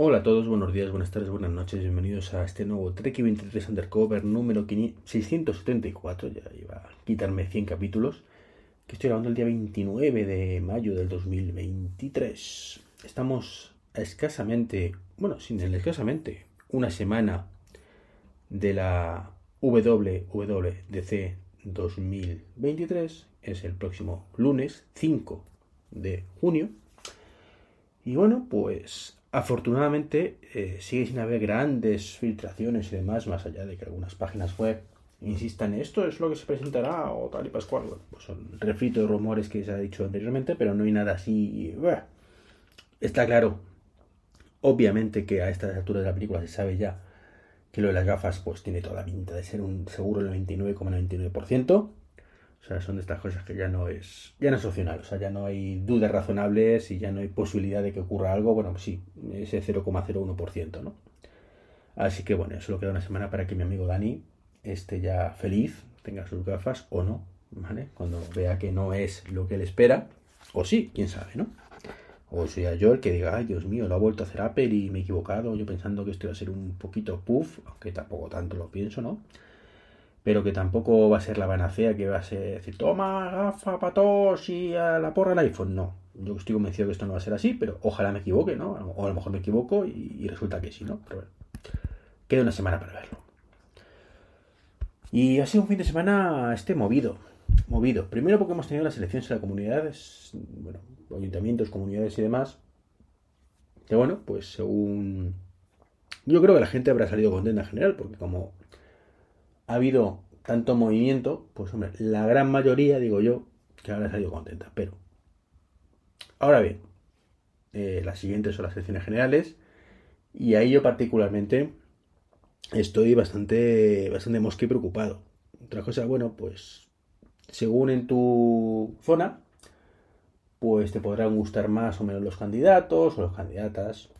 Hola a todos, buenos días, buenas tardes, buenas noches. Bienvenidos a este nuevo Trek 23 Undercover número 674. Ya iba a quitarme 100 capítulos. Que estoy grabando el día 29 de mayo del 2023. Estamos escasamente, bueno, sin el escasamente, una semana de la WWDC 2023. Es el próximo lunes 5 de junio. Y bueno, pues afortunadamente eh, sigue sin haber grandes filtraciones y demás, más allá de que algunas páginas web insistan esto es lo que se presentará o tal y pascual. Bueno, pues son refrito de rumores que se ha dicho anteriormente, pero no hay nada así. Bueno, está claro, obviamente que a estas alturas de la película se sabe ya que lo de las gafas pues tiene toda la pinta de ser un seguro del 99,99%. O sea, son de estas cosas que ya no es ya no es opcional, o sea, ya no hay dudas razonables y ya no hay posibilidad de que ocurra algo, bueno, pues sí, ese 0,01%, ¿no? Así que bueno, solo queda una semana para que mi amigo Dani esté ya feliz, tenga sus gafas o no, ¿vale? Cuando vea que no es lo que él espera, o sí, quién sabe, ¿no? O sea yo el que diga, ay Dios mío, lo ha vuelto a hacer Apple y me he equivocado, yo pensando que esto iba a ser un poquito puff, aunque tampoco tanto lo pienso, ¿no? Pero que tampoco va a ser la panacea que va a ser decir, toma gafa para todos y a la porra el iPhone. No, yo estoy convencido que esto no va a ser así, pero ojalá me equivoque, ¿no? O a lo mejor me equivoco y, y resulta que sí, ¿no? Pero bueno, queda una semana para verlo. Y ha sido un fin de semana este movido, movido. Primero porque hemos tenido las elecciones en la comunidad, bueno, ayuntamientos, comunidades y demás. Que bueno, pues según... Yo creo que la gente habrá salido contenta en general, porque como ha habido tanto movimiento, pues hombre, la gran mayoría, digo yo, que habrá salido contenta. Pero, ahora bien, eh, las siguientes son las elecciones generales, y ahí yo particularmente estoy bastante, bastante mosque y preocupado. Otra cosa, bueno, pues según en tu zona, pues te podrán gustar más o menos los candidatos o las candidatas,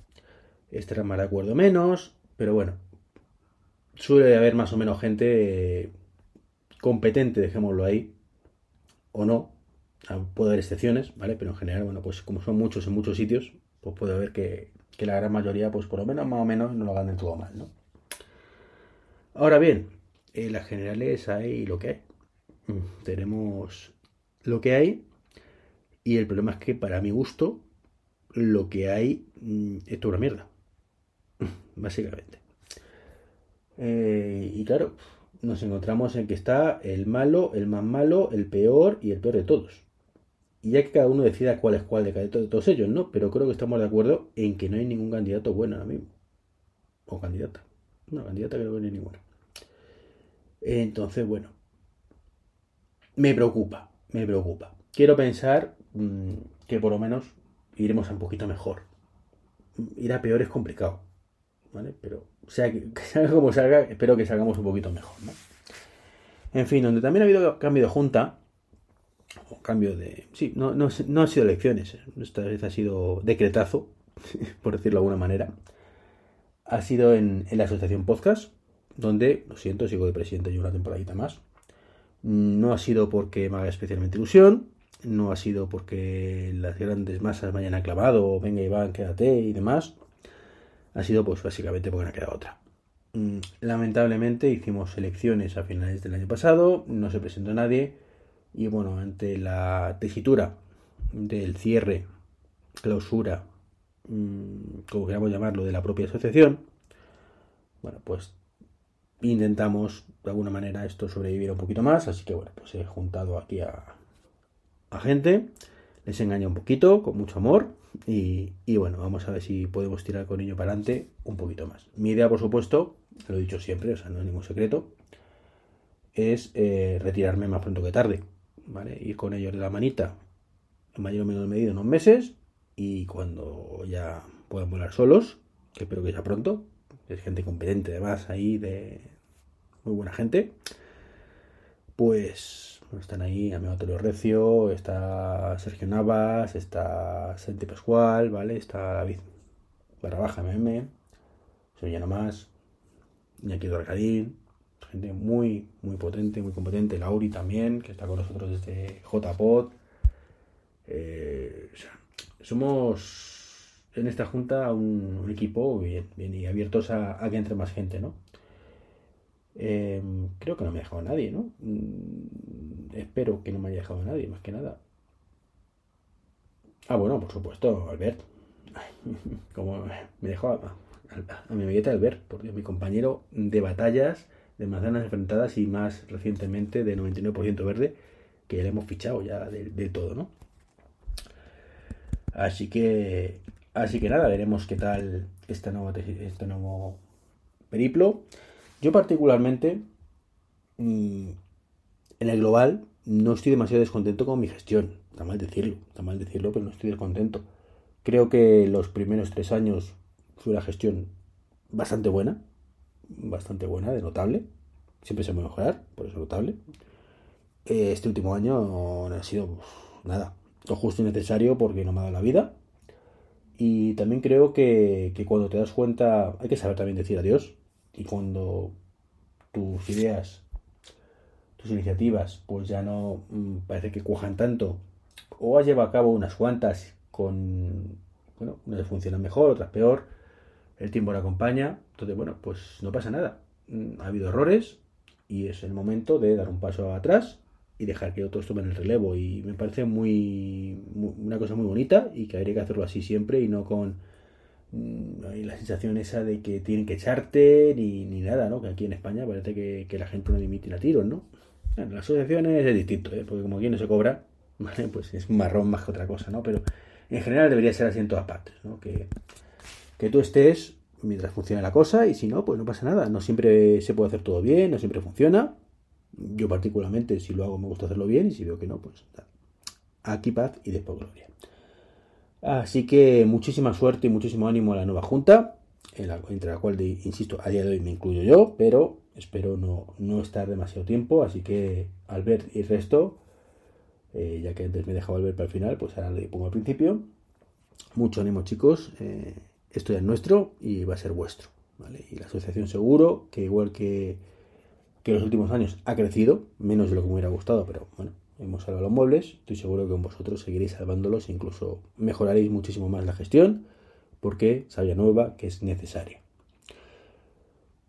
estarán más de acuerdo menos, pero bueno, suele haber más o menos gente competente, dejémoslo ahí, o no, puede haber excepciones, ¿vale? Pero en general, bueno, pues como son muchos en muchos sitios, pues puede haber que, la gran mayoría, pues por lo menos más o menos, no lo hagan todo mal, ¿no? Ahora bien, en las generales hay lo que hay. Mm, tenemos lo que hay y el problema es que para mi gusto lo que hay mm, es toda una mierda. Básicamente. Eh, y claro, nos encontramos en que está el malo, el más malo, el peor y el peor de todos. Y ya que cada uno decida cuál es cuál de, cada, de todos ellos, ¿no? Pero creo que estamos de acuerdo en que no hay ningún candidato bueno ahora mismo. O candidata. No, candidata que no hay ninguna. Entonces, bueno. Me preocupa, me preocupa. Quiero pensar mmm, que por lo menos iremos un poquito mejor. Ir a peor es complicado. ¿Vale? Pero sea que, que, salga como salga, espero que salgamos un poquito mejor. ¿no? En fin, donde también ha habido cambio de junta, o cambio de... Sí, no, no, no han sido elecciones, esta vez ha sido decretazo, por decirlo de alguna manera. Ha sido en, en la asociación podcast, donde, lo siento, sigo de presidente yo una temporadita más. No ha sido porque me haga especialmente ilusión, no ha sido porque las grandes masas me hayan aclamado, venga Iván, quédate y demás ha sido pues básicamente porque no ha quedado otra. Lamentablemente hicimos elecciones a finales del año pasado, no se presentó nadie y bueno, ante la tesitura del cierre, clausura, como queramos llamarlo, de la propia asociación, bueno, pues intentamos de alguna manera esto sobrevivir un poquito más, así que bueno, pues he juntado aquí a, a gente, les engaño un poquito, con mucho amor, y, y, bueno, vamos a ver si podemos tirar con ello para adelante un poquito más. Mi idea, por supuesto, lo he dicho siempre, o sea, no es ningún secreto, es eh, retirarme más pronto que tarde, ¿vale? Ir con ellos de la manita, en mayor o menor medida, unos meses, y cuando ya puedan volar solos, que espero que sea pronto. Es gente competente además ahí, de muy buena gente. Pues están ahí Amigo Antonio Recio, está Sergio Navas, está Santi Pascual, ¿vale? Está David barra baja MM, soy ya nomás, Iñaki Dorcadín, gente muy, muy potente, muy competente, Lauri también, que está con nosotros desde JPod. Eh, somos en esta junta un, equipo bien, bien y abiertos a, a, que entre más gente, ¿no? Eh, creo que no me ha dejado nadie, ¿no? Mm, espero que no me haya dejado nadie, más que nada. Ah, bueno, por supuesto, Albert. Como me dejó a, a, mi amigueta Albert, porque mi compañero de batallas, de manzanas enfrentadas y más recientemente de 99% verde, que le hemos fichado ya del todo, ¿no? Así que, así que nada, veremos qué tal este nuevo, este nuevo periplo. Yo particularmente, mm, en el global, no estoy demasiado descontento con mi gestión. Está mal decirlo, está mal decirlo, pero no estoy descontento. Creo que los primeros tres años fue una gestión bastante buena, bastante buena, de notable. Siempre se puede mejorar, por eso notable. Eh, este último año no ha sido nada, lo justo y necesario porque no me ha dado la vida. Y también creo que, que cuando te das cuenta, hay que saber también decir adiós y cuando tus ideas, tus iniciativas, pues ya no mm, parece que cuajan tanto, o has llevado a cabo unas cuantas con, bueno, unas funcionan mejor, otras peor, el tiempo la acompaña, entonces, bueno, pues no pasa nada. Mm, ha habido errores y es el momento de dar un paso atrás y dejar que otros tomen el relevo. Y me parece muy, muy una cosa muy bonita y que habría que hacerlo así siempre y no con hay la sensación esa de que tienen que echarte ni, ni nada, ¿no? Que aquí en España parece que, la gente no dimite a tiros, ¿no? Las asociaciones es distinto, ¿eh? porque como aquí no se cobra, ¿vale? Pues es marrón más que otra cosa, ¿no? Pero en general debería ser así en todas partes, ¿no? Que, que tú estés mientras funcione la cosa y si no, pues no pasa nada. No siempre se puede hacer todo bien, no siempre funciona. Yo particularmente, si lo hago, me gusta hacerlo bien y si veo que no, pues aquí paz y después gloria. Así que muchísima suerte y muchísimo ánimo a la nueva junta, entre la cual, insisto, a día de hoy me incluyo yo, pero espero no, estar demasiado tiempo, así que Albert y resto, eh, ya que antes me dejaba Albert para el final, pues ahora le pongo al principio. Mucho ánimo chicos, eh, esto ya es nuestro y va a ser vuestro. Y la asociación seguro, que igual que, que los últimos años ha crecido, menos de lo que me hubiera gustado, pero bueno, hemos salvado los muebles, estoy seguro que con vosotros seguiréis salvándolos e incluso mejoraréis muchísimo más la gestión, porque sabía nueva que es necesario.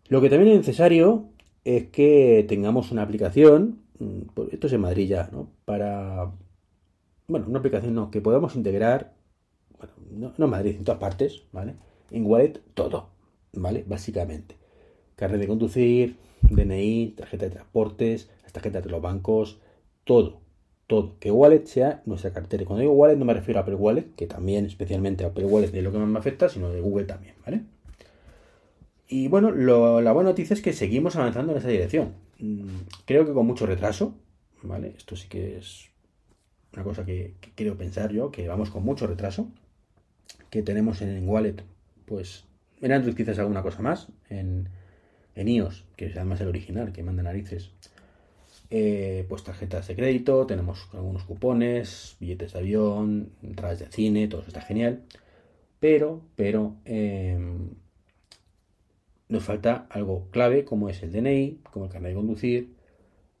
Lo que también es necesario es que tengamos una aplicación, mm, esto es en Madrid ya, ¿no? Para, bueno, una aplicación no, que podamos integrar, bueno, no, no en Madrid, en todas partes, ¿vale? En Wallet todo, ¿vale? Básicamente. Carnet de conducir, DNI, tarjeta de transportes, las tarjetas de los bancos, todo, todo. Que Wallet sea nuestra cartera. Cuando digo Wallet no me refiero a Apple Wallet, que también especialmente a Apple Wallet de lo que más me afecta, sino de Google también, ¿vale? Y bueno, la buena noticia es que seguimos avanzando en esa dirección. Mm, creo que con mucho retraso, ¿vale? Esto sí que es una cosa que, quiero pensar yo, que vamos con mucho retraso, que tenemos en Wallet, pues en Android quizás alguna cosa más, en, en iOS, que es además el original, que manda narices, eh, pues tarjetas de crédito, tenemos algunos cupones, billetes de avión, entradas de cine, todo está genial. Pero, pero, em, nos falta algo clave como es el DNI, como el carnet de conducir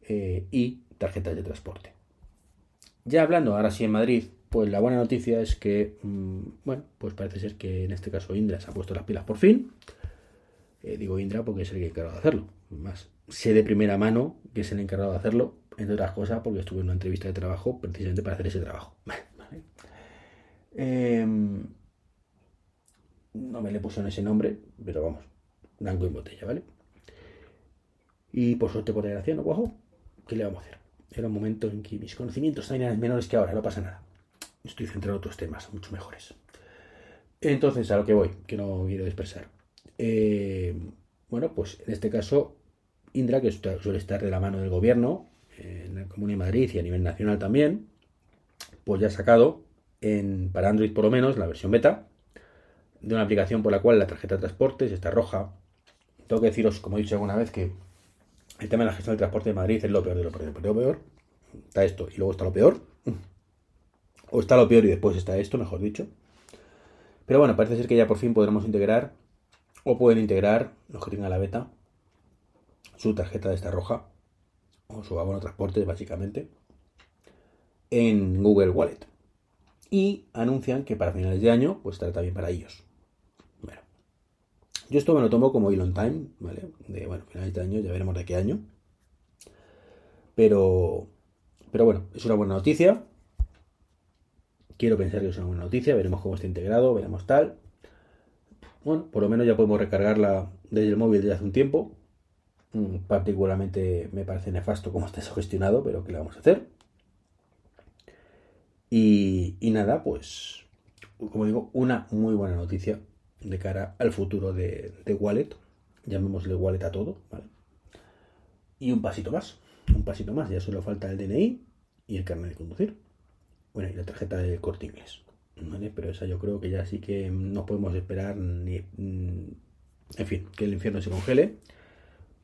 eh, y tarjetas de transporte. Ya hablando ahora sí en Madrid, pues la buena noticia es que, mm, bueno, pues parece ser que en este caso Indra se ha puesto las pilas por fin. Eh, digo Indra porque es el que encargado de hacerlo. Más sé de primera mano que es el encargado de hacerlo, entre otras cosas porque estuve en una entrevista de trabajo precisamente para hacer ese trabajo. Em, no me le pusieron ese nombre, pero vamos, blanco en botella, ¿vale? Y por suerte, por desgracia, no cuajo. ¿Qué le vamos a hacer? Era un momento en que mis conocimientos eran menores que ahora, no pasa nada. Estoy centrado en otros temas, mucho mejores. Entonces, a lo que voy, que no quiero dispersar. Eh, bueno, pues en este caso Indra, que suele estar de la mano del gobierno, en la Comunidad de Madrid y a nivel nacional también, pues ya ha sacado, en, para Android por lo menos, la versión beta, de una aplicación por la cual la tarjeta de transportes está roja. Tengo que deciros, como he dicho alguna vez, que el tema de la gestión del transporte de Madrid es lo peor de lo peor de lo peor. Está esto y luego está lo peor. O está lo peor y después está esto, mejor dicho. Pero bueno, parece ser que ya por fin podremos integrar, o pueden integrar, los que tengan la beta, su tarjeta de esta roja, o su abono transporte, básicamente, en Google Wallet. Y anuncian que para finales de año, pues estará también para ellos. Bueno, yo esto me lo tomo como Elon Time, ¿vale? De, bueno, finales de año, ya veremos de qué año. Pero, pero bueno, es una buena noticia. Quiero pensar que es una buena noticia, veremos cómo está integrado, veremos tal. Bueno, por lo menos ya podemos recargarla desde el móvil desde hace un tiempo. Mm, particularmente me parece nefasto cómo está eso gestionado, pero ¿qué le vamos a hacer? Y, nada, pues, como digo, una muy buena noticia de cara al futuro de, de Wallet. Llamémosle Wallet a todo, ¿vale? Y un pasito más, un pasito más, ya solo falta el DNI y el carnet de conducir. Bueno, y la tarjeta de corte inglés. ¿vale? Pero esa yo creo que ya sí que no podemos esperar ni. Mm, en fin, que el infierno se congele.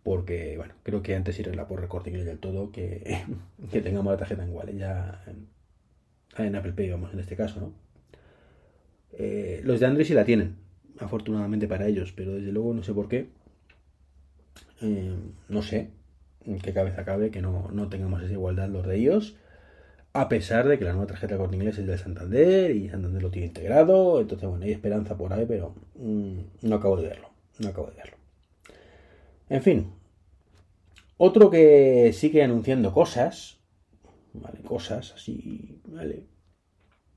Porque, bueno, creo que antes irá por recorte del todo que, que tengamos la tarjeta en Wallet. Ya en, Apple Pay, vamos, en este caso, ¿no? Eh, los de Android sí la tienen, afortunadamente para ellos, pero desde luego no sé por qué. Eh, no sé qué cabeza cabe que no, no tengamos esa igualdad los de ellos a pesar de que la nueva tarjeta de corte inglés es de Santander y Santander lo tiene integrado, entonces bueno, hay esperanza por ahí, pero mm, no acabo de verlo, no acabo de verlo. En fin, otro que sigue anunciando cosas, vale, cosas así, vale,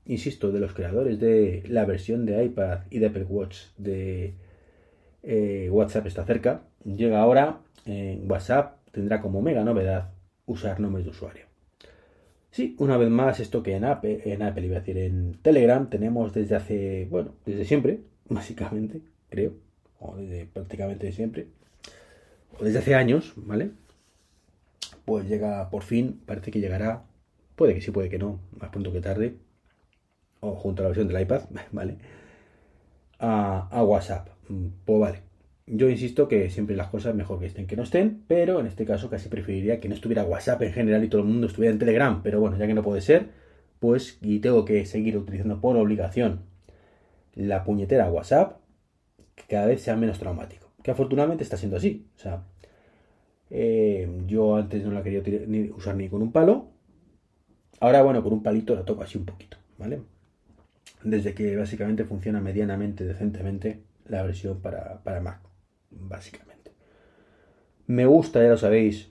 insisto, de los creadores de la versión de iPad y de Apple Watch de eh, WhatsApp está cerca, llega ahora, en WhatsApp tendrá como mega novedad usar nombres de usuario. Sí, una vez más, esto que en Apple, en Apple iba a decir, en Telegram tenemos desde hace, bueno, desde siempre, básicamente, creo, o desde prácticamente siempre, o desde hace años, ¿vale? Pues llega por fin, parece que llegará, puede que sí, puede que no, más pronto que tarde, o junto a la versión del iPad, ¿vale? A, WhatsApp. Pues vale, yo insisto que siempre las cosas mejor que estén que no estén, pero en este caso casi preferiría que no estuviera WhatsApp en general y todo el mundo estuviera en Telegram. Pero bueno, ya que no puede ser, pues y tengo que seguir utilizando por obligación la puñetera WhatsApp, que cada vez sea menos traumático. Que afortunadamente está siendo así. O sea, eh, yo antes no la quería usar ni con un palo. Ahora, bueno, con un palito la toco así un poquito, ¿vale? Desde que básicamente funciona medianamente, decentemente la versión para, para Mac básicamente. Me gusta, ya lo sabéis,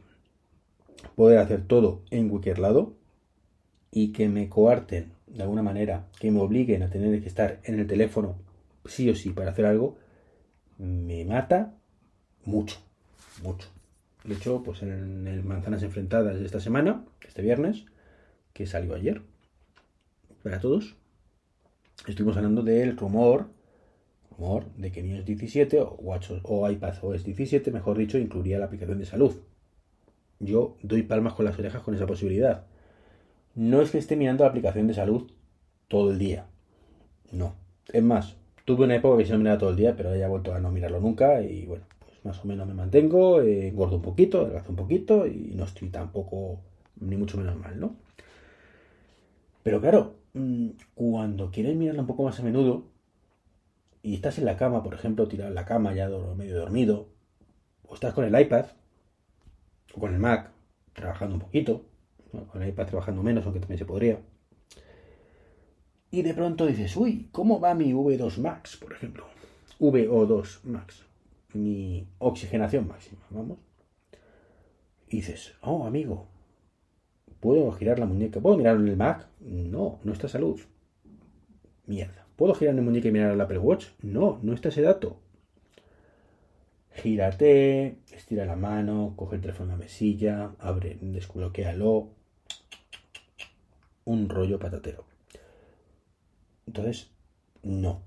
poder hacer todo en cualquier lado y que me coarten de alguna manera, que me obliguen a tener que estar en el teléfono sí o sí para hacer algo, me mata mucho, mucho. De hecho, pues en el Manzanas Enfrentadas de esta semana, este viernes, que salió ayer, para todos, estuvimos hablando del rumor de que iOS 17 o, Watch, o OS 17, mejor dicho, incluiría la aplicación de salud. Yo doy palmas con las orejas con esa posibilidad. No es que esté mirando la aplicación de salud todo el día. No. Es más, tuve una época que se no miraba todo el día, pero ya he vuelto a no mirarlo nunca y bueno, más o menos me mantengo, eh, engordo un poquito, adelgazo un poquito y no estoy tampoco ni mucho menos mal, ¿no? Pero claro, mm, cuando quieres mirarla un poco más a menudo, y estás en la cama, por ejemplo, tirado en la cama ya medio dormido, o estás con el iPad o con el Mac trabajando un poquito, con el iPad trabajando menos, aunque también se podría. Y de pronto dices, uy, ¿cómo va mi V2 Max, por ejemplo? VO2 Max, mi oxigenación máxima, vamos. Y dices, oh, amigo, ¿puedo girar la muñeca? ¿Puedo mirar en el Mac? No, no está salud. Mierda. ¿Puedo girar mi muñeca y mirar al Apple Watch? No, no está ese dato. Gírate, estira la mano, coge el teléfono en la mesilla, abre, desbloquealo. Un rollo patatero. Entonces, no.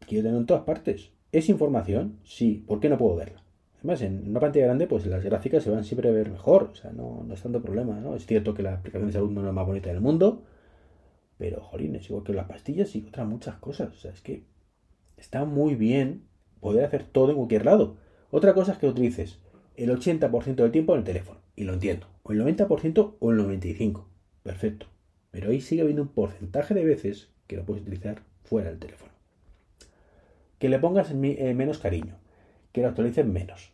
Quiero tenerlo en todas partes. ¿Es información? Sí. ¿Por qué no puedo verla? Además, en una pantalla grande, pues las gráficas se van siempre a ver mejor. O sea, no, no es tanto problema, ¿no? Es cierto que la aplicación de salud no es la más bonita del mundo, pero, jolín, es igual que las pastillas y otras muchas cosas. O sea, es que está muy bien poder hacer todo en cualquier lado. Otra cosa es que utilices el 80% del tiempo en el teléfono, y lo entiendo, o el 90% o el 95%, perfecto. Pero ahí sigue habiendo un porcentaje de veces que lo puedes utilizar fuera del teléfono. Que le pongas eh, menos cariño, que lo actualices menos,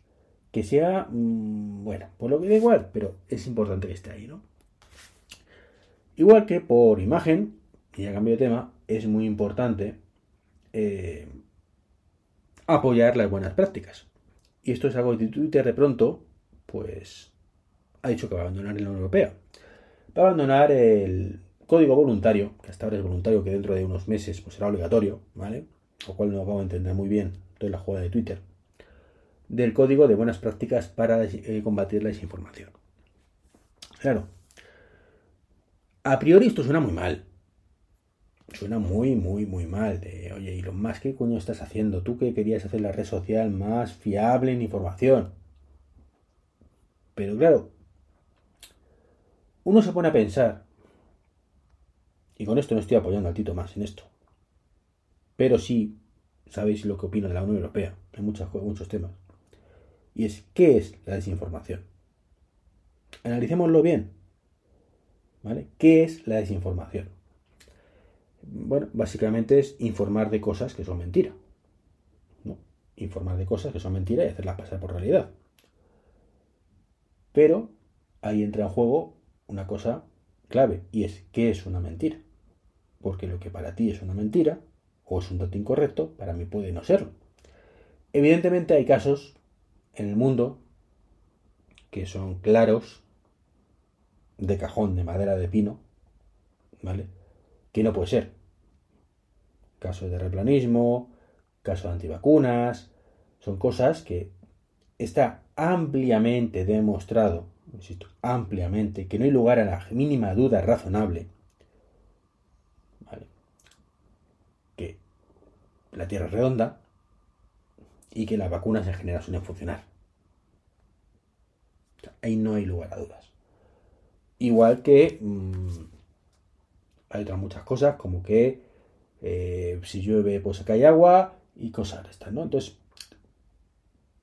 que sea, mm, bueno, por lo que da igual, pero es importante que esté ahí, ¿no? Igual que por imagen, y a cambio de tema, es muy importante eh, apoyar las buenas prácticas. Y esto es algo que Twitter de pronto, pues, ha dicho que va a abandonar la Unión Europea. Va a abandonar el código voluntario, que hasta ahora es voluntario, que dentro de unos meses pues, será obligatorio, ¿vale? Lo cual no acabo de entender muy bien toda la jugada de Twitter. Del código de buenas prácticas para eh, combatir la desinformación. Claro. A priori esto suena muy mal, suena muy, muy, muy mal. De, oye, ¿y lo más que coño estás haciendo? Tú que querías hacer la red social más fiable en información. Pero claro, uno se pone a pensar, y con esto no estoy apoyando al Tito más en esto, pero sí sabéis lo que opino de la Unión Europea en muchos, temas. Y es, ¿qué es la desinformación? Analicémoslo bien. ¿Vale? ¿Qué es la desinformación? Bueno, básicamente es informar de cosas que son mentira. Informar de cosas que son mentira y hacerlas pasar por realidad. Pero ahí entra en juego una cosa clave y es qué es una mentira. Porque lo que para ti es una mentira o es un dato incorrecto, para mí puede no serlo. Evidentemente hay casos en el mundo que son claros de cajón de madera de pino, ¿vale? que no puede ser. Casos de replanismo, casos de antivacunas, son cosas que está ampliamente demostrado, insisto, ampliamente, que no hay lugar a la mínima duda razonable, que la Tierra es redonda y que las vacunas en general suelen funcionar. ahí no hay lugar a dudas. Igual que mm, hay otras muchas cosas, como que eh, si llueve, pues se cae agua y cosas de estas, ¿no? Entonces,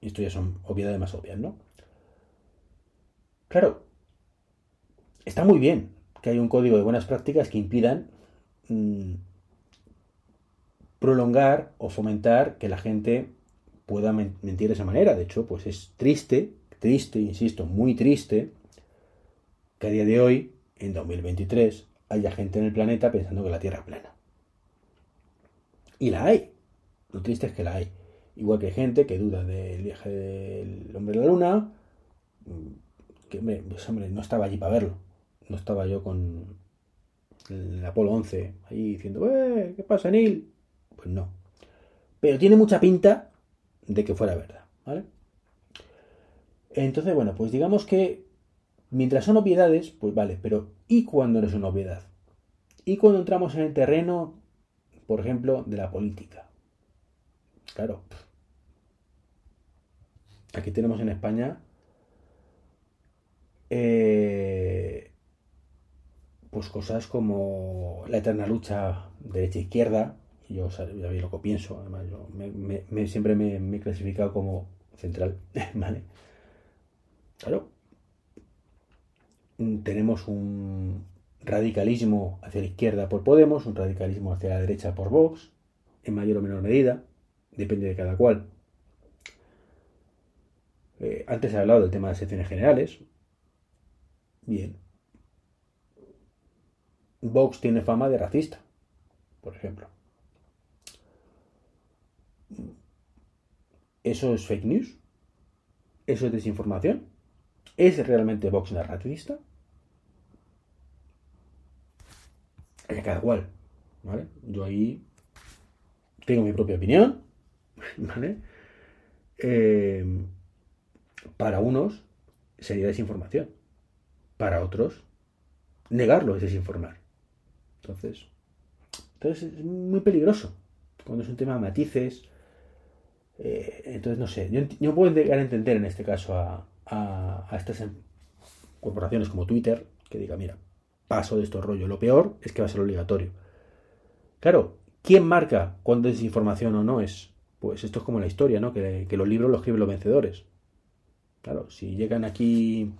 esto ya son obviedades más obvias, ¿no? Claro, está muy bien que haya un código de buenas prácticas que impidan mm, prolongar o fomentar que la gente pueda mentir de esa manera. De hecho, pues es triste, triste, insisto, muy triste, que a día de hoy, en 2023, haya gente en el planeta pensando que la Tierra es plana. Y la hay. Lo triste es que la hay. Igual que hay gente que duda del viaje del hombre a la luna. Que, pues, hombre, no estaba allí para verlo. No estaba yo con el Apolo 11 ahí diciendo, ¡eh! ¿Qué pasa, Neil? Pues no. Pero tiene mucha pinta de que fuera verdad, ¿vale? Entonces, bueno, pues digamos que Mientras son obviedades, pues vale, pero ¿y cuando no es una obviedad? ¿Y cuando entramos en el terreno, por ejemplo, de la política? Claro. Aquí tenemos en España eh, pues cosas como la eterna lucha derecha-izquierda, yo sabéis lo que pienso, además yo siempre me, he clasificado como central, ¿vale? Claro, tenemos un radicalismo hacia la izquierda por Podemos, un radicalismo hacia la derecha por Vox, en mayor o menor medida, depende de cada cual. Eh, antes he hablado del tema de las secciones generales. Bien. Vox tiene fama de racista, por ejemplo. ¿Eso es fake news? ¿Eso es desinformación? ¿Es realmente Vox narrativista? cada cual, ¿vale? Yo ahí tengo mi propia opinión, ¿vale? Eh, para unos sería desinformación, para otros negarlo es desinformar. Entonces, entonces es muy peligroso cuando es un tema de matices. Eh, entonces, no sé, yo, no puedo llegar a entender en este caso a, estas corporaciones como Twitter que diga, mira, paso de estos rollos. Lo peor es que va a ser obligatorio. Claro, ¿Quién marca cuándo es información o no es? Pues esto es como la historia, ¿no? Que, los libros los escriben los vencedores. Claro, si llegan aquí,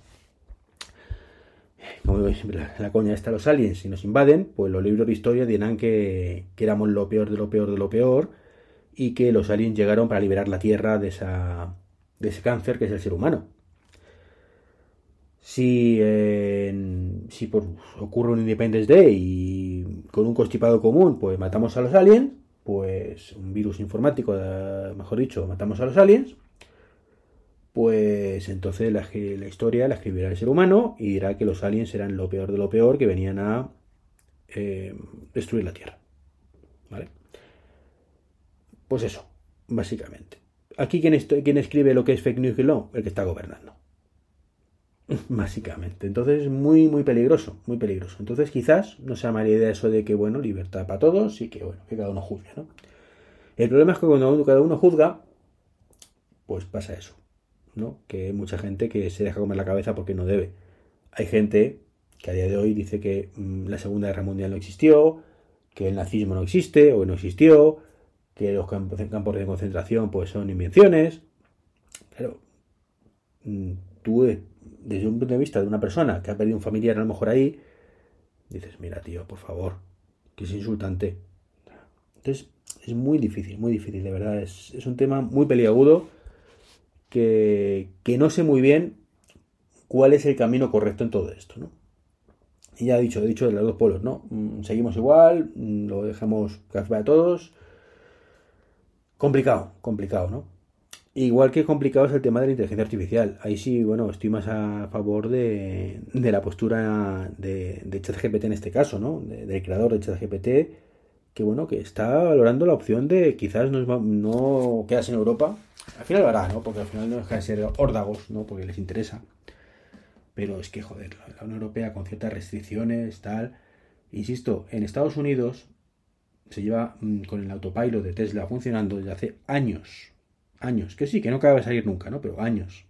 como digo siempre, la, la coña está los aliens y nos invaden, pues los libros de historia dirán que éramos lo peor de lo peor de lo peor y que los aliens llegaron para liberar la Tierra de, de ese cáncer que es el ser humano. Si, si por, ocurre un Independence Day y con un constipado común, pues matamos a los aliens, pues un virus informático, eh, mejor dicho, matamos a los aliens, pues entonces la, la, historia la escribirá el ser humano y dirá que los aliens eran lo peor de lo peor que venían a eh, destruir la Tierra. ¿Vale? Pues eso, básicamente. Aquí quien, escribe lo que es fake news y lo, el que está gobernando. Básicamente. Entonces es muy, muy peligroso, muy peligroso. Entonces quizás no sea mala idea eso de que, bueno, libertad para todos y que, bueno, que cada uno juzgue, ¿no? El problema es que cuando cada uno juzga, pues pasa eso, ¿no? Que hay mucha gente que se deja comer la cabeza porque no debe. Hay gente que a día de hoy dice que mmm, la Segunda Guerra Mundial no existió, que el nazismo no existe o no existió, que los campos de concentración pues son invenciones. Pero mmm, tú desde un punto de vista de una persona que ha perdido un familiar a lo mejor ahí, dices, mira tío, por favor, que es insultante. Entonces, es muy difícil, muy difícil, de verdad. Es, es un tema muy peliagudo que, que, no sé muy bien cuál es el camino correcto en todo esto, ¿no? Y ya he dicho, dicho de los dos polos, ¿no? Seguimos igual, lo dejamos que a todos. Complicado, complicado, ¿no? Igual que complicado es el tema de la inteligencia artificial. Ahí sí, bueno, estoy más a favor de, de la postura de, de, ChatGPT en este caso, ¿no? De, del creador de ChatGPT, que bueno, que está valorando la opción de quizás no, no quedarse en Europa. Al final lo hará, ¿no? Porque al final no deja de ser órdagos, ¿no? Porque les interesa. Pero es que, joder, la Unión Europea con ciertas restricciones, tal. Insisto, en Estados Unidos se lleva mmm, con el autopilot de Tesla funcionando desde hace años años, que sí, que no acaba de salir nunca, ¿no? Pero años.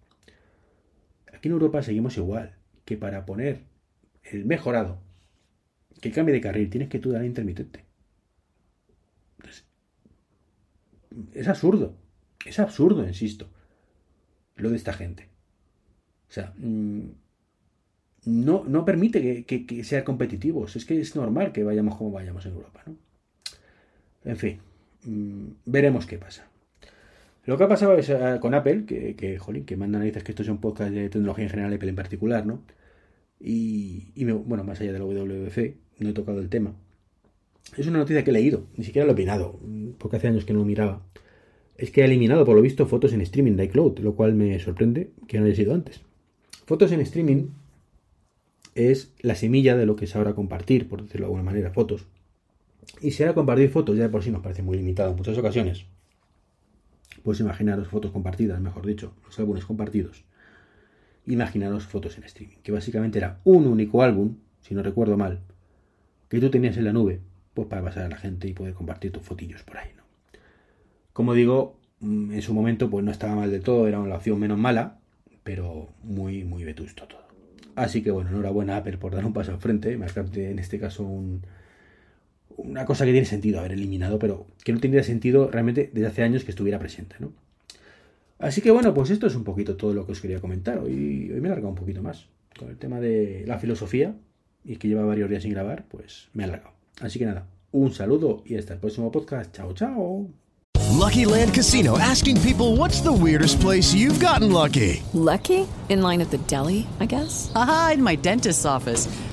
Aquí en Europa seguimos igual, que para poner el mejorado, que cambie de carril, tienes que tú dar intermitente. Es absurdo, es absurdo, insisto, lo de esta gente. O sea, mmm, no, no permite que, que, que sean competitivos, es que es normal que vayamos como vayamos en Europa, ¿no? En fin, mmm, veremos qué pasa. Lo que ha pasado es uh, con Apple, que, que, jolín, que manda narices que esto es un podcast de tecnología en general, Apple en particular, ¿no? Y, y me, bueno, más allá de la WWC, no he tocado el tema. Es una noticia que he leído, ni siquiera lo he opinado, porque hace años que no lo miraba. Es que ha eliminado, por lo visto, fotos en streaming de iCloud, lo cual me sorprende que no haya sido antes. Fotos en streaming es la semilla de lo que es ahora compartir, por decirlo de alguna manera, fotos. Y si ahora compartir fotos ya de por sí nos parece muy limitado en muchas ocasiones, pues imaginaros fotos compartidas, mejor dicho, los álbumes compartidos. Imaginaros fotos en streaming, que básicamente era un único álbum, si no recuerdo mal, que tú tenías en la nube, pues para pasar a la gente y poder compartir tus fotillos por ahí, ¿no? Como digo, mm, en su momento pues no estaba mal de todo, era una opción menos mala, pero muy, muy vetusto todo. Así que bueno, enhorabuena Apple por dar un paso al frente, marcarte en este caso un, una cosa que tiene sentido haber eliminado, pero que no tendría sentido realmente desde hace años que estuviera presente, ¿no? Así que bueno, pues esto es un poquito todo lo que os quería comentar. Hoy, hoy me he alargado un poquito más con el tema de la filosofía y que lleva varios días sin grabar, pues me he alargado. Así que nada, un saludo y hasta el próximo podcast. Chao, chao. Lucky Land Casino asking people what's the weirdest place you've gotten lucky? Lucky? In line at the deli, I guess? Aha, in my dentist's office.